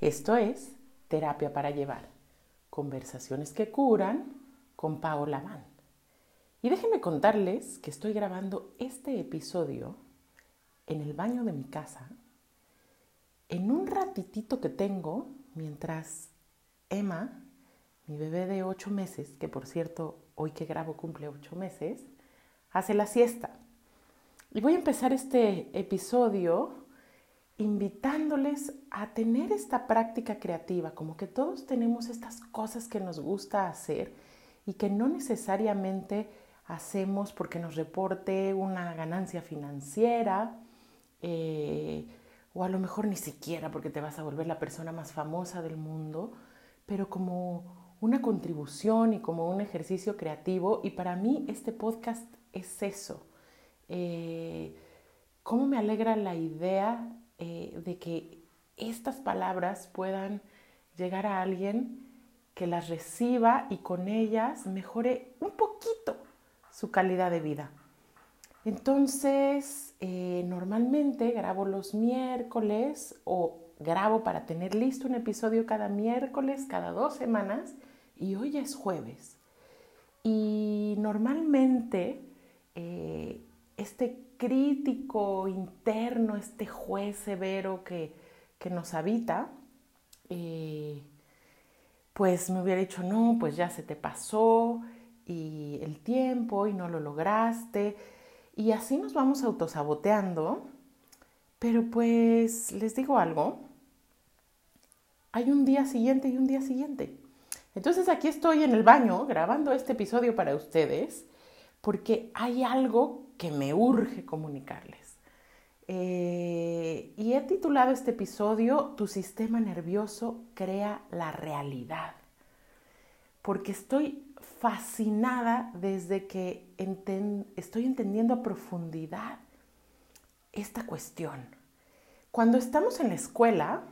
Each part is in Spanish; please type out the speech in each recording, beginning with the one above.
Esto es Terapia para Llevar. Conversaciones que curan con Paola Van. Y déjenme contarles que estoy grabando este episodio en el baño de mi casa, en un ratitito que tengo mientras Emma, mi bebé de ocho meses, que por cierto hoy que grabo cumple ocho meses, hace la siesta. Y voy a empezar este episodio invitándoles a tener esta práctica creativa, como que todos tenemos estas cosas que nos gusta hacer y que no necesariamente hacemos porque nos reporte una ganancia financiera eh, o a lo mejor ni siquiera porque te vas a volver la persona más famosa del mundo, pero como una contribución y como un ejercicio creativo. Y para mí este podcast es eso. Eh, ¿Cómo me alegra la idea eh, de que estas palabras puedan llegar a alguien que las reciba y con ellas mejore un poquito su calidad de vida. Entonces, eh, normalmente grabo los miércoles o grabo para tener listo un episodio cada miércoles, cada dos semanas, y hoy es jueves. Y normalmente eh, este crítico interno, este juez severo que, nos habita, pues me hubiera dicho, no, pues ya se te pasó y el tiempo y no lo lograste. Y así nos vamos autosaboteando. Pero pues les digo algo, hay un día siguiente y un día siguiente. Entonces aquí estoy en el baño grabando este episodio para ustedes porque hay algo que me urge comunicarles. Eh, y he titulado este episodio Tu sistema nervioso crea la realidad. Porque estoy fascinada desde que estoy entendiendo a profundidad esta cuestión. Cuando estamos en la escuela,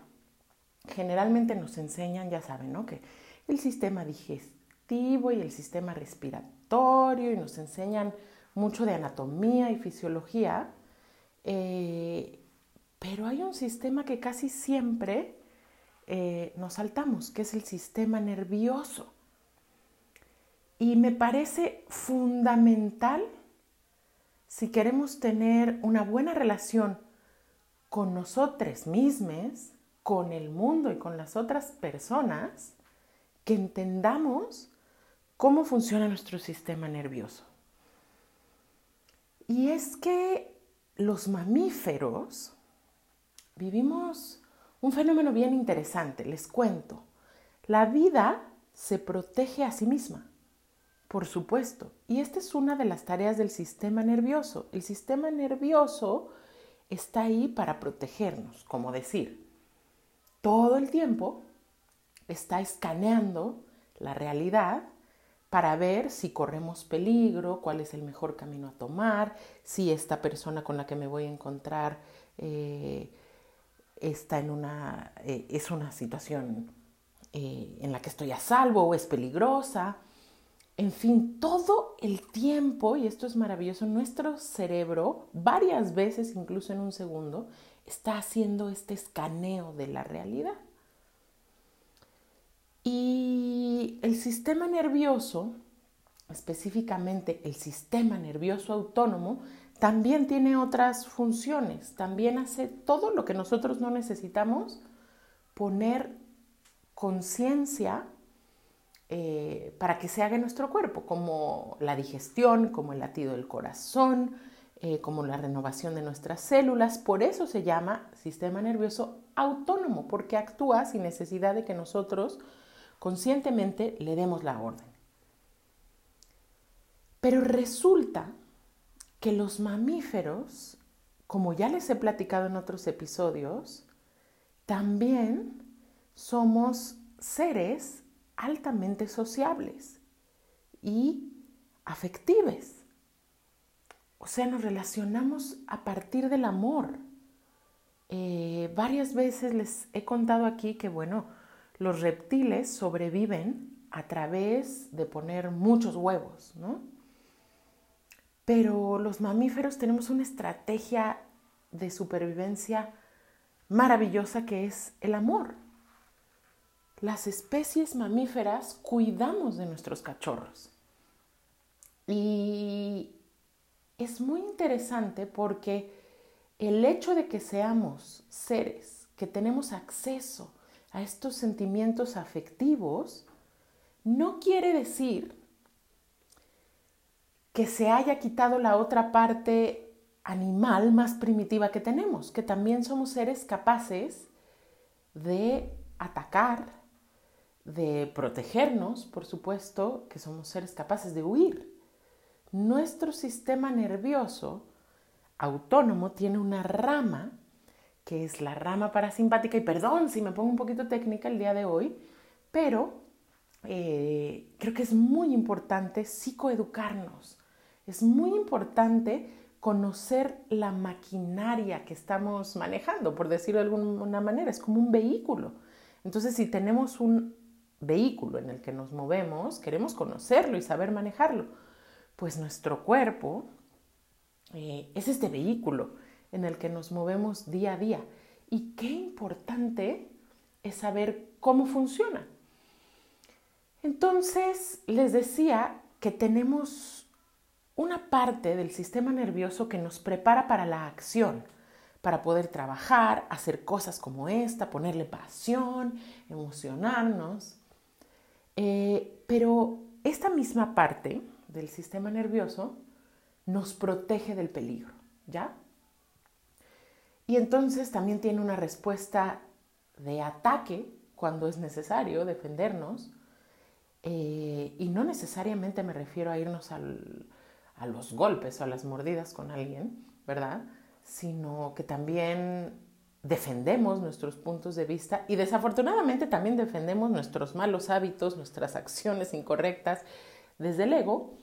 generalmente nos enseñan, ya saben, ¿no? Que el sistema digestivo y el sistema respiratorio y nos enseñan mucho de anatomía y fisiología, eh, pero hay un sistema que casi siempre eh, nos saltamos, que es el sistema nervioso. Y me parece fundamental si queremos tener una buena relación con nosotros mismos, con el mundo y con las otras personas, que entendamos cómo funciona nuestro sistema nervioso. Y es que los mamíferos vivimos un fenómeno bien interesante, les cuento. La vida se protege a sí misma, por supuesto, y esta es una de las tareas del sistema nervioso. El sistema nervioso está ahí para protegernos, como decir, todo el tiempo está escaneando la realidad para ver si corremos peligro, cuál es el mejor camino a tomar, si esta persona con la que me voy a encontrar eh, está en una, eh, es una situación eh, en la que estoy a salvo o es peligrosa. En fin, todo el tiempo, y esto es maravilloso, nuestro cerebro, varias veces, incluso en un segundo, está haciendo este escaneo de la realidad. Y el sistema nervioso, específicamente el sistema nervioso autónomo, también tiene otras funciones, también hace todo lo que nosotros no necesitamos poner conciencia eh, para que se haga en nuestro cuerpo, como la digestión, como el latido del corazón, eh, como la renovación de nuestras células. Por eso se llama sistema nervioso autónomo, porque actúa sin necesidad de que nosotros conscientemente le demos la orden. Pero resulta que los mamíferos, como ya les he platicado en otros episodios, también somos seres altamente sociables y afectives. O sea, nos relacionamos a partir del amor. Eh, varias veces les he contado aquí que, bueno, los reptiles sobreviven a través de poner muchos huevos, ¿no? Pero los mamíferos tenemos una estrategia de supervivencia maravillosa que es el amor. las especies mamíferas cuidamos de nuestros cachorros. Y es muy interesante porque el hecho de que seamos seres que tenemos acceso a estos sentimientos afectivos no quiere decir que se haya quitado la otra parte animal más primitiva que tenemos, que también somos seres capaces de atacar, de protegernos, por supuesto, que somos seres capaces de huir. Nuestro sistema nervioso autónomo tiene una rama, que es la rama parasimpática, y perdón si me pongo un poquito técnica el día de hoy, pero eh, creo que es muy importante psicoeducarnos, es muy importante conocer la maquinaria que estamos manejando, por decirlo de alguna manera, es como un vehículo. Entonces, si tenemos un vehículo en el que nos movemos, queremos conocerlo y saber manejarlo. Pues nuestro cuerpo eh, es este vehículo en el que nos movemos día a día. Y qué importante es saber cómo funciona. Entonces, les decía que tenemos una parte del sistema nervioso que nos prepara para la acción, para poder trabajar, hacer cosas como esta, ponerle pasión, emocionarnos. Eh, pero esta misma parte del sistema nervioso nos protege del peligro, ¿ya? Y entonces también tiene una respuesta de ataque cuando es necesario defendernos. Eh, y no necesariamente me refiero a irnos a los golpes o a las mordidas con alguien, ¿verdad? Sino que también defendemos nuestros puntos de vista y desafortunadamente también defendemos nuestros malos hábitos, nuestras acciones incorrectas desde el ego.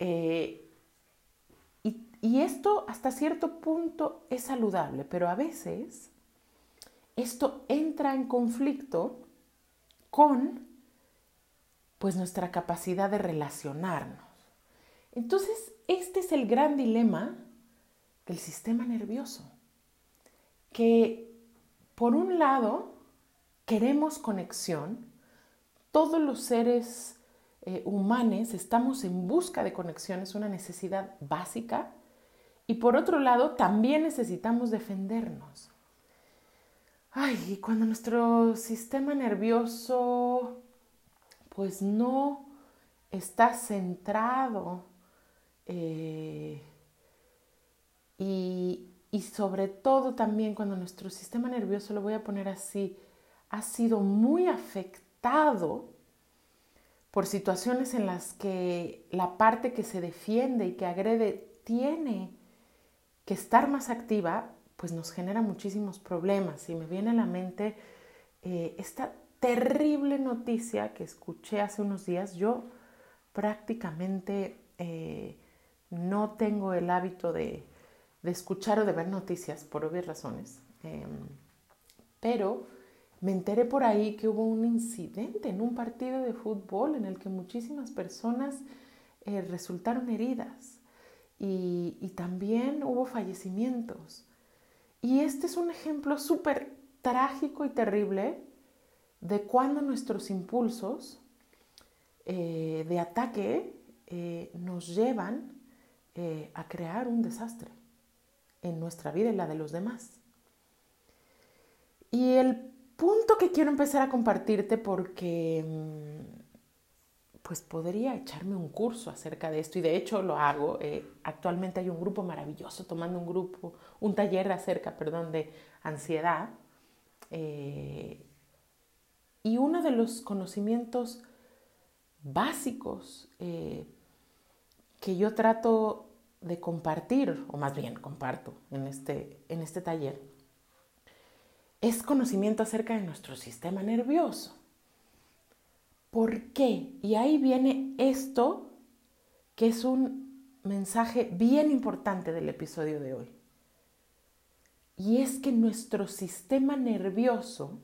Eh, y, esto hasta cierto punto es saludable, pero a veces esto entra en conflicto con pues nuestra capacidad de relacionarnos. Entonces, este es el gran dilema del sistema nervioso que por un lado queremos conexión, todos los seres eh, humanos estamos en busca de conexión, es una necesidad básica, y por otro lado también necesitamos defendernos. Ay, cuando nuestro sistema nervioso pues no está centrado eh, y, y sobre todo también cuando nuestro sistema nervioso, lo voy a poner así, ha sido muy afectado por situaciones en las que la parte que se defiende y que agrede tiene que estar más activa, pues nos genera muchísimos problemas. Y me viene a la mente eh, esta terrible noticia que escuché hace unos días. Yo prácticamente eh, no tengo el hábito de, escuchar o de ver noticias por obvias razones. Em, pero me enteré por ahí que hubo un incidente en un partido de fútbol en el que muchísimas personas eh, resultaron heridas y, también hubo fallecimientos. Y este es un ejemplo súper trágico y terrible de cuando nuestros impulsos eh, de ataque eh, nos llevan a crear un desastre en nuestra vida y la de los demás. Y el punto que quiero empezar a compartirte porque mm, pues podría echarme un curso acerca de esto y de hecho lo hago. Eh, actualmente hay un grupo maravilloso tomando un grupo, un taller acerca, perdón, de ansiedad. Eh, y uno de los conocimientos básicos eh, que yo trato de compartir, o más bien comparto en este, en este taller, es conocimiento acerca de nuestro sistema nervioso. ¿Por qué? Y ahí viene esto que es un mensaje bien importante del episodio de hoy. Y es que nuestro sistema nervioso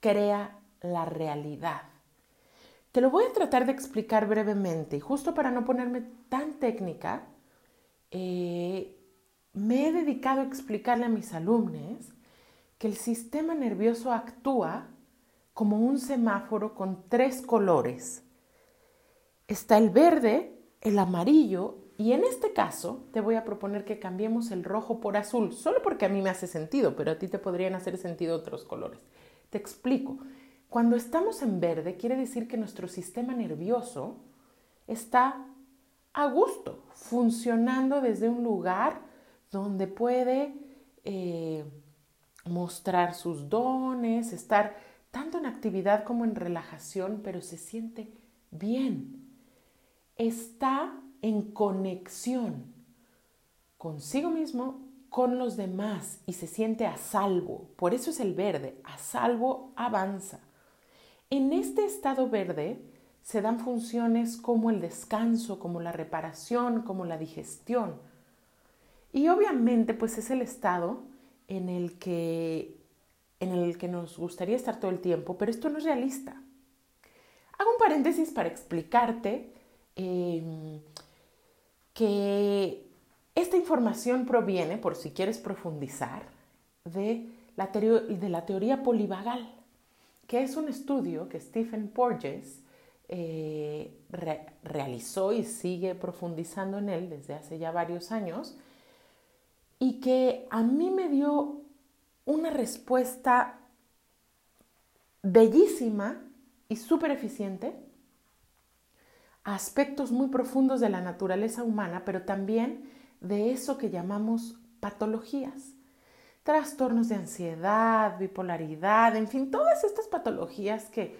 crea la realidad. Te lo voy a tratar de explicar brevemente, justo para no ponerme tan técnica, eh, me he dedicado a explicarle a mis alumnos que el sistema nervioso actúa como un semáforo con tres colores. Está el verde, el amarillo y en este caso te voy a proponer que cambiemos el rojo por azul, solo porque a mí me hace sentido, pero a ti te podrían hacer sentido otros colores. Te explico. Cuando estamos en verde quiere decir que nuestro sistema nervioso está a gusto, funcionando desde un lugar donde puede eh, mostrar sus dones, estar tanto en actividad como en relajación, pero se siente bien. Está en conexión consigo mismo, con los demás y se siente a salvo. Por eso es el verde, a salvo avanza. En este estado verde se dan funciones como el descanso, como la reparación, como la digestión. Y obviamente pues es el estado en el que, en el que nos gustaría estar todo el tiempo, pero esto no es realista. Hago un paréntesis para explicarte em, que esta información proviene, por si quieres profundizar, de la, teoría polivagal que es un estudio que Stephen Porges eh, realizó y sigue profundizando en él desde hace ya varios años y que a mí me dio una respuesta bellísima y súper eficiente a aspectos muy profundos de la naturaleza humana, pero también de eso que llamamos patologías. Trastornos de ansiedad, bipolaridad, en fin, todas estas patologías que,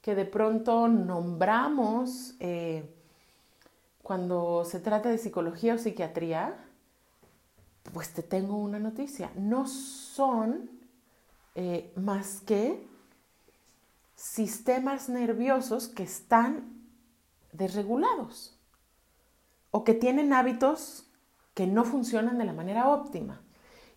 que de pronto nombramos eh, cuando se trata de psicología o psiquiatría, pues te tengo una noticia. No son eh, más que sistemas nerviosos que están desregulados o que tienen hábitos que no funcionan de la manera óptima.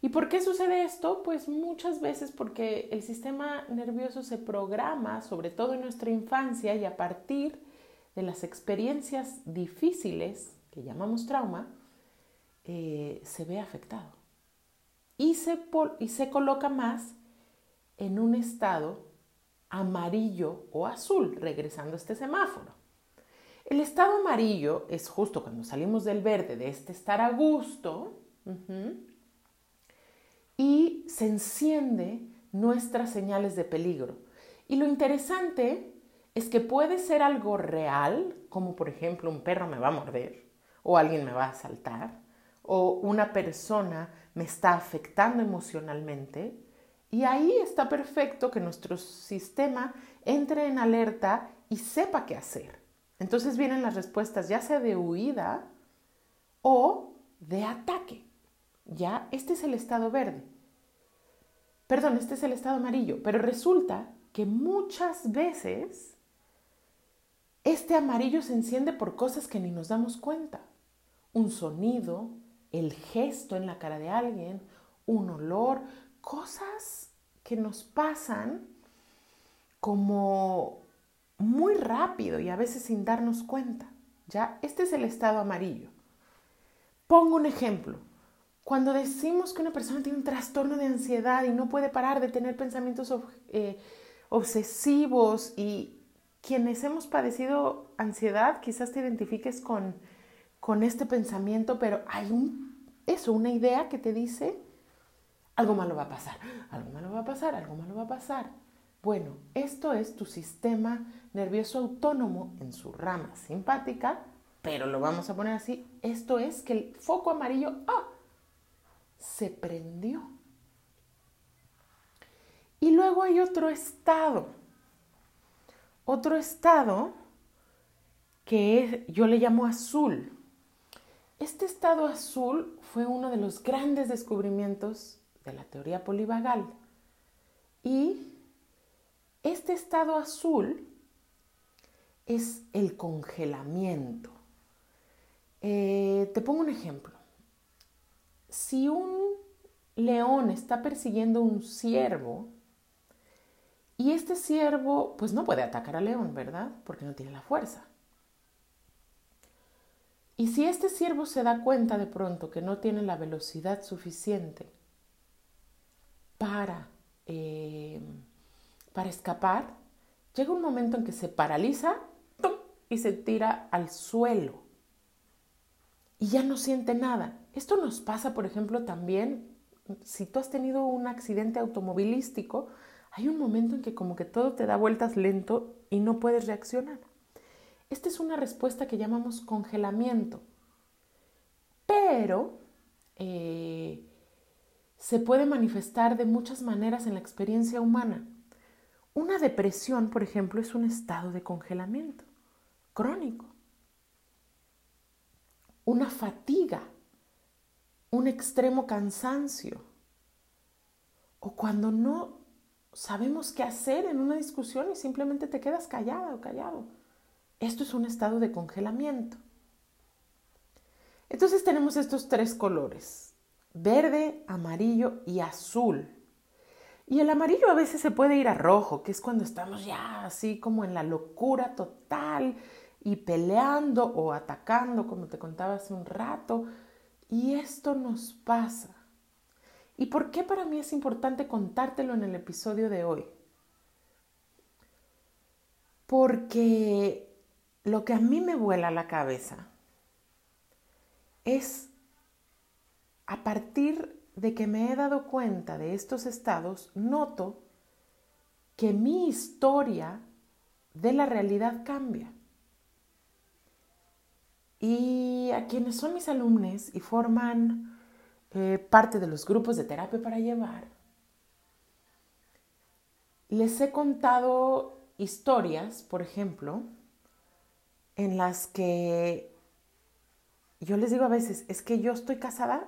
¿Y por qué sucede esto? Pues muchas veces porque el sistema nervioso se programa, sobre todo en nuestra infancia, y a partir de las experiencias difíciles, que llamamos trauma, eh, se ve afectado. Y se, y se coloca más en un estado amarillo o azul, regresando a este semáforo. El estado amarillo es justo cuando salimos del verde, de este estar a gusto, y se enciende nuestras señales de peligro. Y lo interesante es que puede ser algo real, como por ejemplo un perro me va a morder, o alguien me va a asaltar, o una persona me está afectando emocionalmente, y ahí está perfecto que nuestro sistema entre en alerta y sepa qué hacer. Entonces vienen las respuestas ya sea de huida o de ataque. Ya, este es el estado verde. Perdón, este es el estado amarillo, pero resulta que muchas veces este amarillo se enciende por cosas que ni nos damos cuenta. Un sonido, el gesto en la cara de alguien, un olor, cosas que nos pasan como muy rápido y a veces sin darnos cuenta. Ya, este es el estado amarillo. Pongo un ejemplo. Cuando decimos que una persona tiene un trastorno de ansiedad y no puede parar de tener pensamientos eh, obsesivos y quienes hemos padecido ansiedad, quizás te identifiques con, con este pensamiento, pero hay eso, una idea que te dice, algo malo va a pasar, algo malo va a pasar, algo malo va a pasar. Bueno, esto es tu sistema nervioso autónomo en su rama simpática, pero lo vamos a poner así, esto es que el foco amarillo, ¡ah! se prendió. Y luego hay otro estado, otro estado que yo le llamo azul. Este estado azul fue uno de los grandes descubrimientos de la teoría polivagal. Y este estado azul es el congelamiento. Eh, te pongo un ejemplo si un león está persiguiendo un ciervo y este ciervo pues no puede atacar al león, ¿verdad? Porque no tiene la fuerza. Y si este ciervo se da cuenta de pronto que no tiene la velocidad suficiente para, eh, para escapar, llega un momento en que se paraliza y se tira al suelo y ya no siente nada. Esto nos pasa, por ejemplo, también si tú has tenido un accidente automovilístico, hay un momento en que como que todo te da vueltas lento y no puedes reaccionar. Esta es una respuesta que llamamos congelamiento, pero eh, se puede manifestar de muchas maneras en la experiencia humana. Una depresión, por ejemplo, es un estado de congelamiento crónico. Una fatiga, un extremo cansancio. O cuando no sabemos qué hacer en una discusión y simplemente te quedas callada o callado. Esto es un estado de congelamiento. Entonces tenemos estos tres colores, verde, amarillo y azul. Y el amarillo a veces se puede ir a rojo, que es cuando estamos ya así como en la locura total y peleando o atacando, como te contaba hace un rato. Y esto nos pasa. ¿Y por qué para mí es importante contártelo en el episodio de hoy? Porque lo que a mí me vuela la cabeza es a partir de que me he dado cuenta de estos estados, noto que mi historia de la realidad cambia. Y a quienes son mis alumnos y forman eh, parte de los grupos de terapia para llevar, les he contado historias, por ejemplo, en las que yo les digo a veces, es que yo estoy casada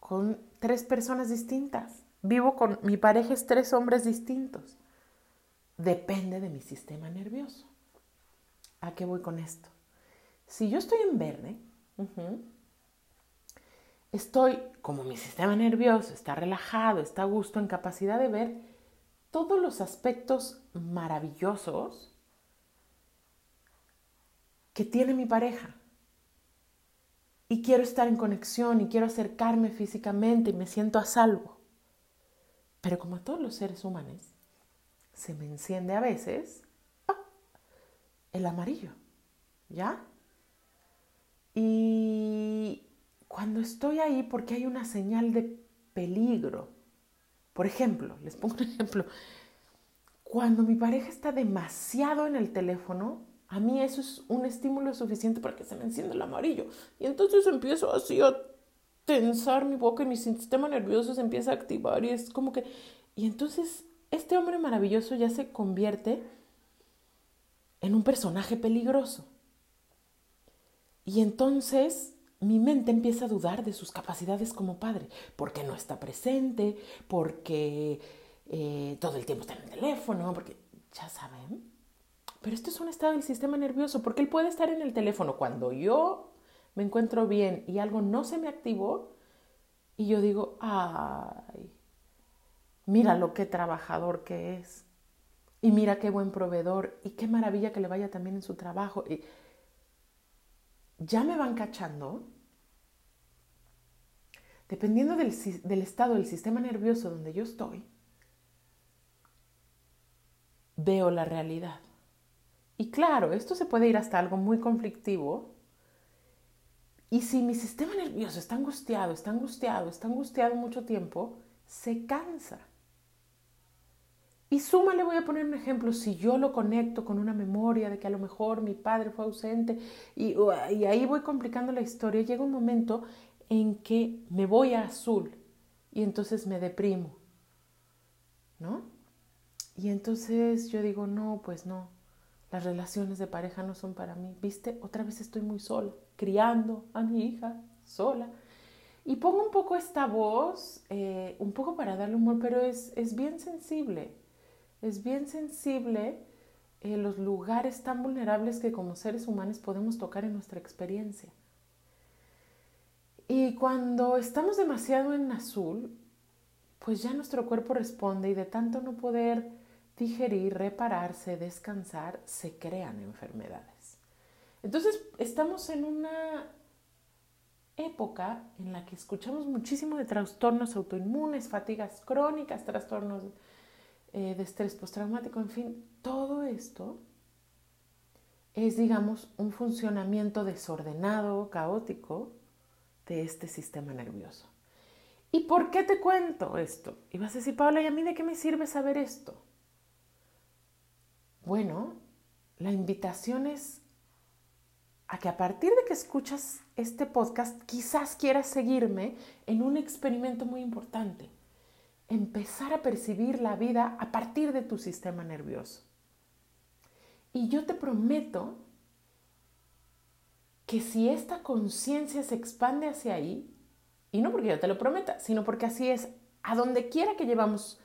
con tres personas distintas. Vivo con mi pareja es tres hombres distintos. Depende de mi sistema nervioso. ¿A qué voy con esto? Si yo estoy en verde, estoy como mi sistema nervioso está relajado, está a gusto, en capacidad de ver todos los aspectos maravillosos que tiene mi pareja y quiero estar en conexión y quiero acercarme físicamente y me siento a salvo. Pero como a todos los seres humanos, se me enciende a veces ¡ah! el amarillo, ¿ya? Y cuando estoy ahí, porque hay una señal de peligro, por ejemplo, les pongo un ejemplo, cuando mi pareja está demasiado en el teléfono, a mí eso es un estímulo suficiente para que se me encienda el amarillo. Y entonces empiezo así a tensar mi boca y mi sistema nervioso se empieza a activar y es como que... Y entonces este hombre maravilloso ya se convierte en un personaje peligroso. Y entonces mi mente empieza a dudar de sus capacidades como padre, porque no está presente, porque eh, todo el tiempo está en el teléfono, porque ya saben. Pero esto es un estado del sistema nervioso, porque él puede estar en el teléfono cuando yo me encuentro bien y algo no se me activó y yo digo, ay, mira lo que trabajador que es. Y mira qué buen proveedor y qué maravilla que le vaya también en su trabajo. Y ya me van cachando. Dependiendo del, del estado del sistema nervioso donde yo estoy, veo la realidad. Y claro, esto se puede ir hasta algo muy conflictivo. Y si mi sistema nervioso está angustiado, está angustiado, está angustiado mucho tiempo, se cansa. Y suma, le voy a poner un ejemplo, si yo lo conecto con una memoria de que a lo mejor mi padre fue ausente y, ahí voy complicando la historia, llega un momento en que me voy a azul y entonces me deprimo, ¿no? Y entonces yo digo, no, pues no, las relaciones de pareja no son para mí. ¿Viste? Otra vez estoy muy sola, criando a mi hija sola. Y pongo un poco esta voz, eh, un poco para darle humor, pero es, es bien sensible. Es bien sensible eh, los lugares tan vulnerables que como seres humanos podemos tocar en nuestra experiencia. Y cuando estamos demasiado en azul, pues ya nuestro cuerpo responde y de tanto no poder digerir, repararse, descansar, se crean enfermedades. Entonces, estamos en una época en la que escuchamos muchísimo de trastornos autoinmunes, fatigas crónicas, trastornos eh, de estrés postraumático, en fin, todo esto es, digamos, un funcionamiento desordenado, caótico de este sistema nervioso. ¿Y por qué te cuento esto? Y vas a decir, Paula, ¿y a mí de qué me sirve saber esto? Bueno, la invitación es a que a partir de que escuchas este podcast, quizás quieras seguirme en un experimento muy importante. Empezar a percibir la vida a partir de tu sistema nervioso. Y yo te prometo que si esta conciencia se expande hacia ahí, y no porque yo te lo prometa, sino porque así es, a donde quiera que llevamos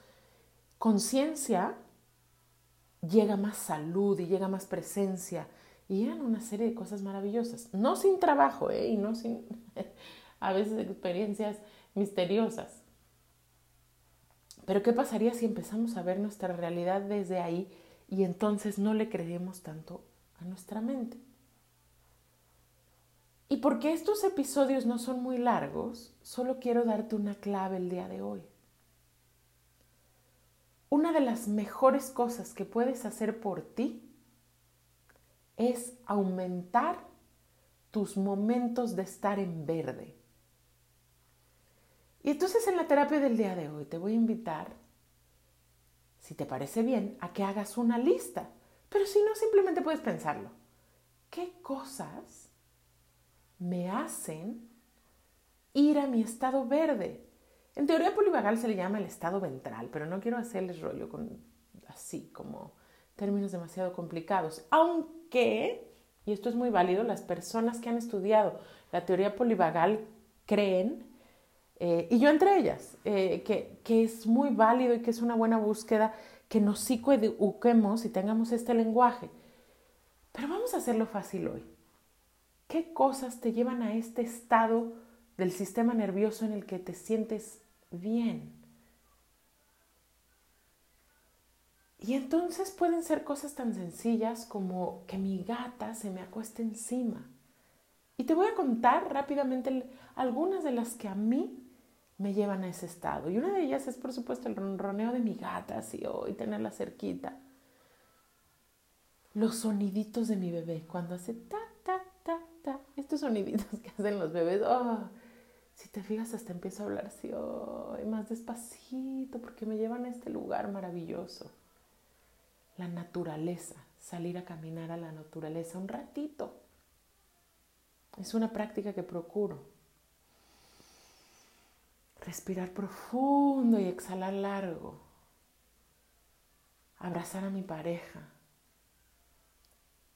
conciencia, llega más salud y llega más presencia y llegan una serie de cosas maravillosas. No sin trabajo, ¿eh? Y no sin a veces experiencias misteriosas. Pero ¿qué pasaría si empezamos a ver nuestra realidad desde ahí y entonces no le creemos tanto a nuestra mente? Y porque estos episodios no son muy largos, solo quiero darte una clave el día de hoy. Una de las mejores cosas que puedes hacer por ti es aumentar tus momentos de estar en verde. Y entonces en la terapia del día de hoy te voy a invitar, si te parece bien, a que hagas una lista. Pero si no, simplemente puedes pensarlo. ¿Qué cosas me hacen ir a mi estado verde. En teoría polivagal se le llama el estado ventral, pero no quiero hacerles rollo con así como términos demasiado complicados. Aunque, y esto es muy válido, las personas que han estudiado la teoría polivagal creen, eh, y yo entre ellas, eh, que, es muy válido y que es una buena búsqueda que nos psicoeduquemos y tengamos este lenguaje. Pero vamos a hacerlo fácil hoy. ¿Qué cosas te llevan a este estado del sistema nervioso en el que te sientes bien? Y entonces pueden ser cosas tan sencillas como que mi gata se me acueste encima. Y te voy a contar rápidamente algunas de las que a mí me llevan a ese estado. Y una de ellas es, por supuesto, el ronroneo de mi gata, así hoy tenerla cerquita. Los soniditos de mi bebé cuando hace ta, ta, estos soniditos que hacen los bebés, oh, si te fijas hasta empiezo a hablar así, oh, más despacito, porque me llevan a este lugar maravilloso. La naturaleza, salir a caminar a la naturaleza un ratito. Es una práctica que procuro. Respirar profundo y exhalar largo. Abrazar a mi pareja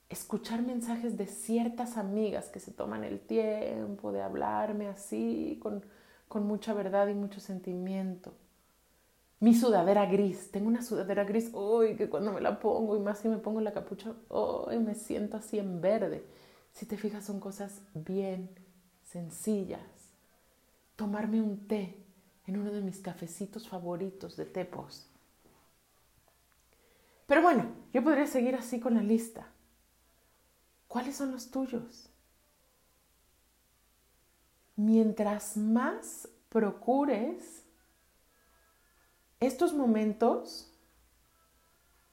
escuchar mensajes de ciertas amigas que se toman el tiempo de hablarme así, con, mucha verdad y mucho sentimiento. Mi sudadera gris, tengo una sudadera gris, uy, que cuando me la pongo y más si me pongo la capucha, uy, me siento así en verde. Si te fijas, son cosas bien sencillas. Tomarme un té en uno de mis cafecitos favoritos de tepos. Pero bueno, yo podría seguir así con la lista. ¿Cuáles son los tuyos? Mientras más procures estos momentos,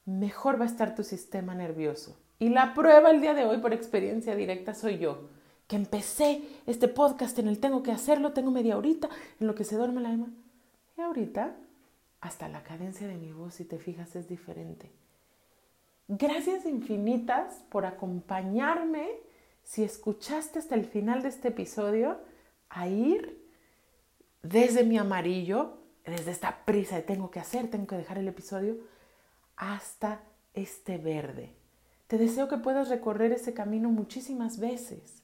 mejor va a estar tu sistema nervioso. Y la prueba el día de hoy por experiencia directa soy yo, que empecé este podcast en el tengo que hacerlo, tengo media horita, en lo que se duerme la alma. Y ahorita, hasta la cadencia de mi voz, si te fijas, es diferente. Gracias infinitas por acompañarme, si escuchaste hasta el final de este episodio, a ir desde mi amarillo, desde esta prisa de tengo que hacer, tengo que dejar el episodio, hasta este verde. Te deseo que puedas recorrer ese camino muchísimas veces.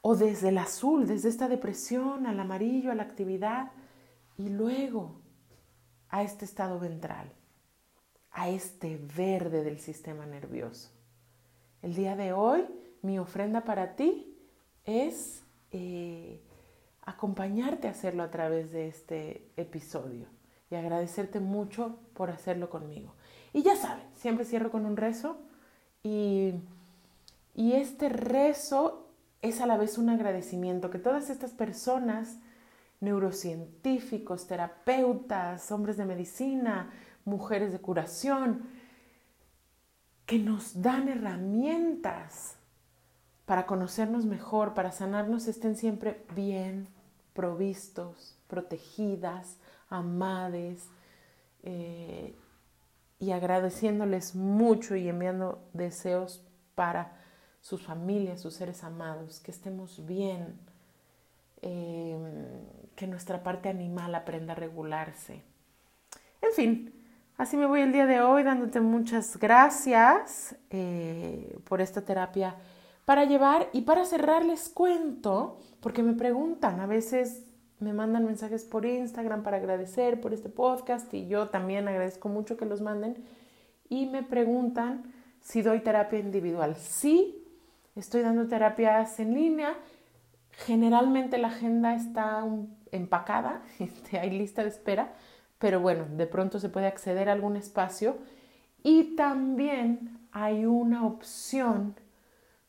O desde el azul, desde esta depresión, al amarillo, a la actividad, y luego a este estado ventral a este verde del sistema nervioso. El día de hoy, mi ofrenda para ti es eh, acompañarte a hacerlo a través de este episodio y agradecerte mucho por hacerlo conmigo. Y ya saben, siempre cierro con un rezo y, y este rezo es a la vez un agradecimiento que todas estas personas neurocientíficos, terapeutas, hombres de medicina, mujeres de curación, que nos dan herramientas para conocernos mejor, para sanarnos, estén siempre bien provistos, protegidas, amades, eh, y agradeciéndoles mucho y enviando deseos para sus familias, sus seres amados, que estemos bien, em, que nuestra parte animal aprenda a regularse. En fin, así me voy el día de hoy dándote muchas gracias eh, por esta terapia para llevar y para cerrar les cuento, porque me preguntan, a veces me mandan mensajes por Instagram para agradecer por este podcast y yo también agradezco mucho que los manden y me preguntan si doy terapia individual. Sí, estoy dando terapias en línea. Generalmente la agenda está empacada, este, hay lista de espera, pero bueno, de pronto se puede acceder a algún espacio. Y también hay una opción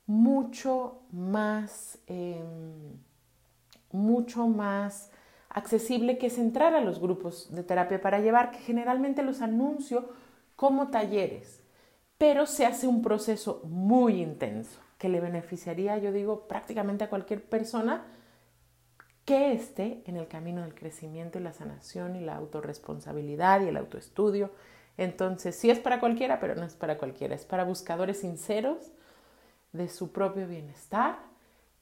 mucho más, em, mucho más accesible que es entrar a los grupos de terapia para llevar, que generalmente los anuncio como talleres, pero se hace un proceso muy intenso que le beneficiaría, yo digo, prácticamente a cualquier persona que esté en el camino del crecimiento y la sanación y la autorresponsabilidad y el autoestudio. Entonces, sí es para cualquiera, pero no es para cualquiera, es para buscadores sinceros de su propio bienestar.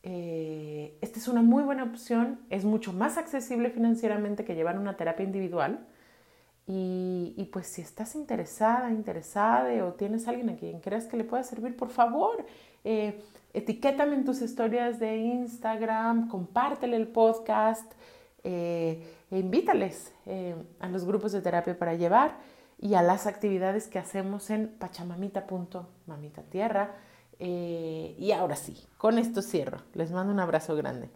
Eh, esta es una muy buena opción, es mucho más accesible financieramente que llevar una terapia individual. Y, pues si estás interesada, interesada o tienes alguien a quien creas que le pueda servir, por favor, eh, etiquétame en tus historias de Instagram, compártele el podcast, eh, e invítales a los grupos de terapia para llevar y a las actividades que hacemos en pachamamita.mamitatierra. Eh, y ahora sí, con esto cierro. Les mando un abrazo grande.